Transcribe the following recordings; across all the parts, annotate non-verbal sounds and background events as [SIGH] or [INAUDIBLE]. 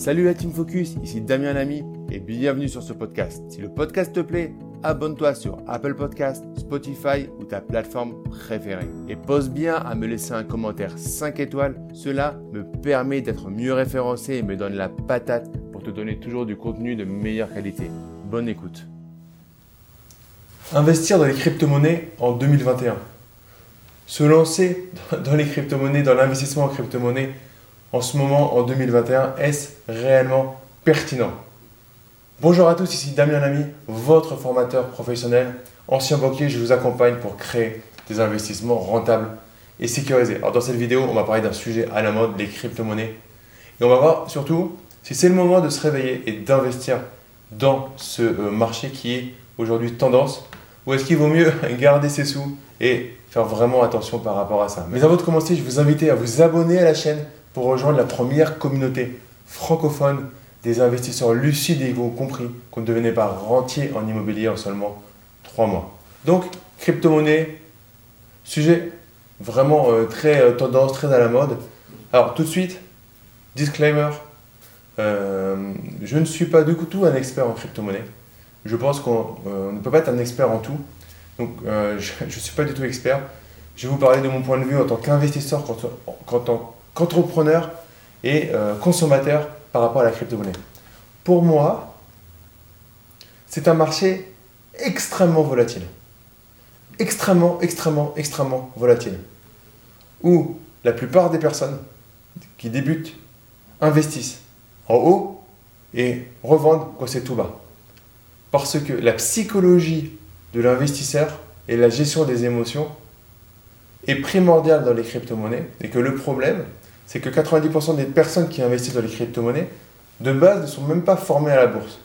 Salut la Team Focus, ici Damien Lamy et bienvenue sur ce podcast. Si le podcast te plaît, abonne-toi sur Apple Podcast, Spotify ou ta plateforme préférée. Et pose bien à me laisser un commentaire 5 étoiles, cela me permet d'être mieux référencé et me donne la patate pour te donner toujours du contenu de meilleure qualité. Bonne écoute. Investir dans les crypto-monnaies en 2021. Se lancer dans les crypto-monnaies, dans l'investissement en crypto-monnaies en ce moment, en 2021, est-ce réellement pertinent? Bonjour à tous, ici Damien Lamy, votre formateur professionnel. Ancien banquier, je vous accompagne pour créer des investissements rentables et sécurisés. Alors dans cette vidéo, on va parler d'un sujet à la mode, les crypto-monnaies. Et on va voir surtout si c'est le moment de se réveiller et d'investir dans ce euh, marché qui est aujourd'hui tendance ou est-ce qu'il vaut mieux [LAUGHS] garder ses sous et faire vraiment attention par rapport à ça. Mais avant de commencer, je vous invite à vous abonner à la chaîne pour rejoindre la première communauté francophone des investisseurs lucides et ont compris qu'on ne devenait pas rentier en immobilier en seulement 3 mois. Donc, crypto-monnaie, sujet vraiment euh, très euh, tendance, très à la mode. Alors, tout de suite, disclaimer, euh, je ne suis pas du tout un expert en crypto-monnaie. Je pense qu'on ne peut pas être un expert en tout. Donc, [LAUGHS] je ne suis pas du tout expert. Je vais vous parler de mon point de vue en tant qu'investisseur, en tant qu'entrepreneur et euh, consommateur par rapport à la crypto-monnaie. Pour moi, c'est un marché extrêmement volatile. Extrêmement, extrêmement, extrêmement volatile. Où la plupart des personnes qui débutent investissent en haut et revendent quand c'est tout bas. Parce que la psychologie de l'investisseur et la gestion des émotions est primordiale dans les crypto-monnaies et que le problème, c'est que 90% des personnes qui investissent dans les crypto-monnaies, de base, ne sont même pas formées à la bourse.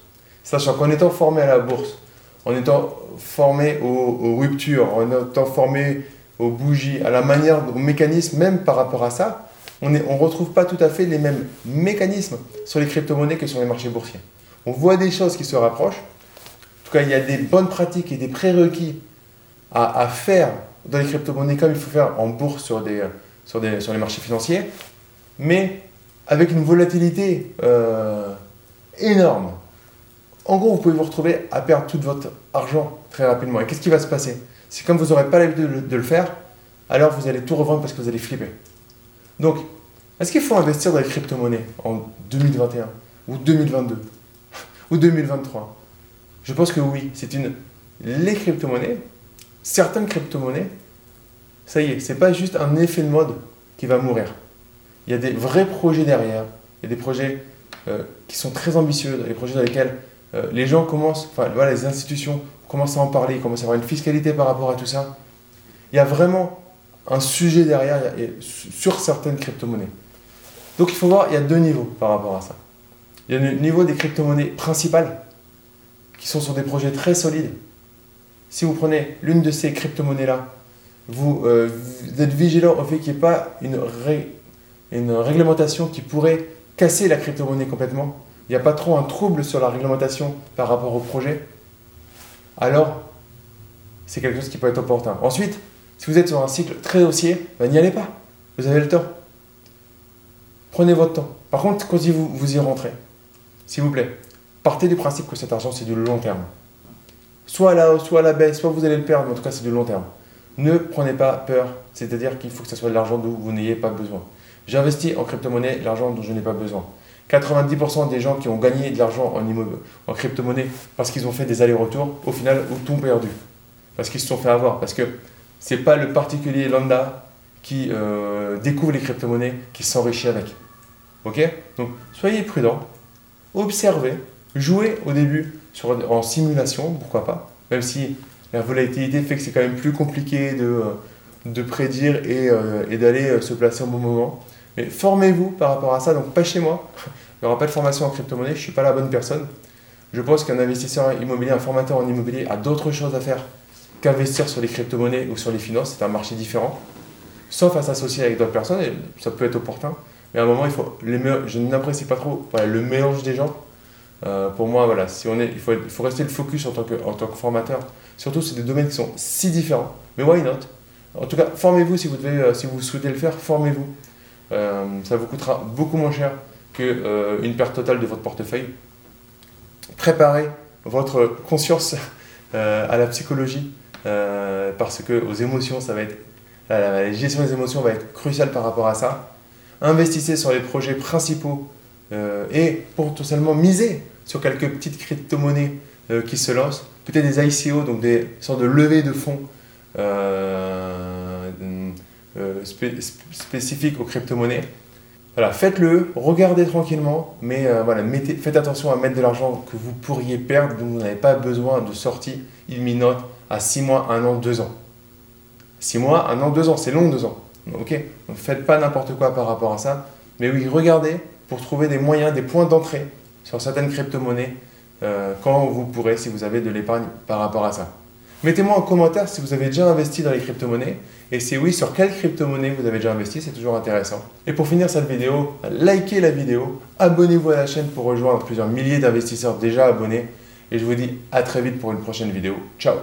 Sachant qu'en étant formé à la bourse, en étant formé aux, ruptures, en étant formé aux bougies, à la manière, au mécanisme, même par rapport à ça, on ne retrouve pas tout à fait les mêmes mécanismes sur les crypto-monnaies que sur les marchés boursiers. On voit des choses qui se rapprochent. En tout cas, il y a des bonnes pratiques et des prérequis à, à faire dans les crypto-monnaies comme il faut faire en bourse sur, des, sur, des, sur les marchés financiers mais avec une volatilité euh, énorme. En gros, vous pouvez vous retrouver à perdre tout votre argent très rapidement. Et qu'est-ce qui va se passer? C'est comme vous n'aurez pas l'habitude de le faire, alors vous allez tout revendre parce que vous allez flipper. Donc, est-ce qu'il faut investir dans les crypto-monnaies en 2021 ou 2022 [LAUGHS] ou 2023 Je pense que oui. C'est une les crypto-monnaies, certaines crypto-monnaies, ça y est, c'est pas juste un effet de mode qui va mourir il y a des vrais projets derrière. Il y a des projets euh, qui sont très ambitieux, des projets dans lesquels euh, les gens commencent, enfin voilà, les institutions commencent à en parler, commencent à avoir une fiscalité par rapport à tout ça. Il y a vraiment un sujet derrière sur certaines crypto-monnaies. Donc il faut voir, il y a deux niveaux par rapport à ça. Il y a le niveau des crypto-monnaies principales, qui sont sur des projets très solides. Si vous prenez l'une de ces crypto-monnaies-là, vous, euh, vous, êtes vigilant au fait qu'il n'y ait pas une, une réglementation qui pourrait casser la crypto-monnaie complètement, il n'y a pas trop un trouble sur la réglementation par rapport au projet, alors c'est quelque chose qui peut être opportun. Ensuite, si vous êtes sur un cycle très haussier, ben, n'y allez pas. Vous avez le temps. Prenez votre temps. Par contre, quand vous, vous y rentrez, s'il vous plaît, partez du principe que cet argent, c'est du long terme. Soit à la hausse, soit à la baisse, soit vous allez le perdre, mais en tout cas, c'est du long terme. Ne prenez pas peur, c'est-à-dire qu'il faut que ce soit de l'argent dont vous n'ayez pas besoin. J'investis en crypto-monnaie l'argent dont je n'ai pas besoin. 90% des gens qui ont gagné de l'argent en, en crypto-monnaie parce qu'ils ont fait des allers-retours, au final, ont tout perdu. Parce qu'ils se sont fait avoir. Parce que ce n'est pas le particulier lambda qui euh, découvre les crypto-monnaies qui s'enrichit avec. Ok? Donc, soyez prudents, observez, jouez au début en simulation, pourquoi pas, même si la volatilité fait que c'est quand même plus compliqué de, euh, de prédire et, euh, d'aller se placer au bon moment. Mais formez-vous par rapport à ça, donc pas chez moi. [LAUGHS] Il n'y aura pas de formation en crypto-monnaie, je ne suis pas la bonne personne. Je pense qu'un investisseur immobilier, un formateur en immobilier a d'autres choses à faire qu'investir sur les crypto-monnaies ou sur les finances. C'est un marché différent. Sauf à s'associer avec d'autres personnes, et ça peut être opportun. Mais à un moment, il faut les je n'apprécie pas trop le mélange des gens. Euh, pour moi, voilà, si on est, il, faut, il faut rester le focus en tant que, en tant que formateur. Surtout, c'est des domaines qui sont si différents. Mais why not? En tout cas, formez-vous si vous, devez, euh, si vous souhaitez le faire, formez-vous. Euh, ça vous coûtera beaucoup moins cher qu'une perte totale de votre portefeuille. Préparez votre conscience [LAUGHS] à la psychologie parce que aux émotions, ça va être la gestion des émotions va être cruciale par rapport à ça. Investissez sur les projets principaux et pour tout simplement miser sur quelques petites crypto-monnaies qui se lancent, peut-être des ICO, donc des sortes de levées de fonds euh, euh, spécifiques aux crypto-monnaies. Voilà, faites-le, regardez tranquillement, mais euh, voilà, mettez, faites attention à mettre de l'argent que vous pourriez perdre, dont vous n'avez pas besoin de sortie imminente à 6 mois, 1 an, 2 ans. 6 mois, 1 an, 2 ans, c'est long 2 ans. Ok Ne faites pas n'importe quoi par rapport à ça. Mais oui, regardez pour trouver des moyens, des points d'entrée sur certaines crypto-monnaies quand vous pourrez, si vous avez de l'épargne par rapport à ça. Mettez-moi en commentaire si vous avez déjà investi dans les crypto-monnaies et si oui, sur quelle crypto-monnaie vous avez déjà investi, c'est toujours intéressant. Et pour finir cette vidéo, likez la vidéo, abonnez-vous à la chaîne pour rejoindre plusieurs milliers d'investisseurs déjà abonnés et je vous dis à très vite pour une prochaine vidéo. Ciao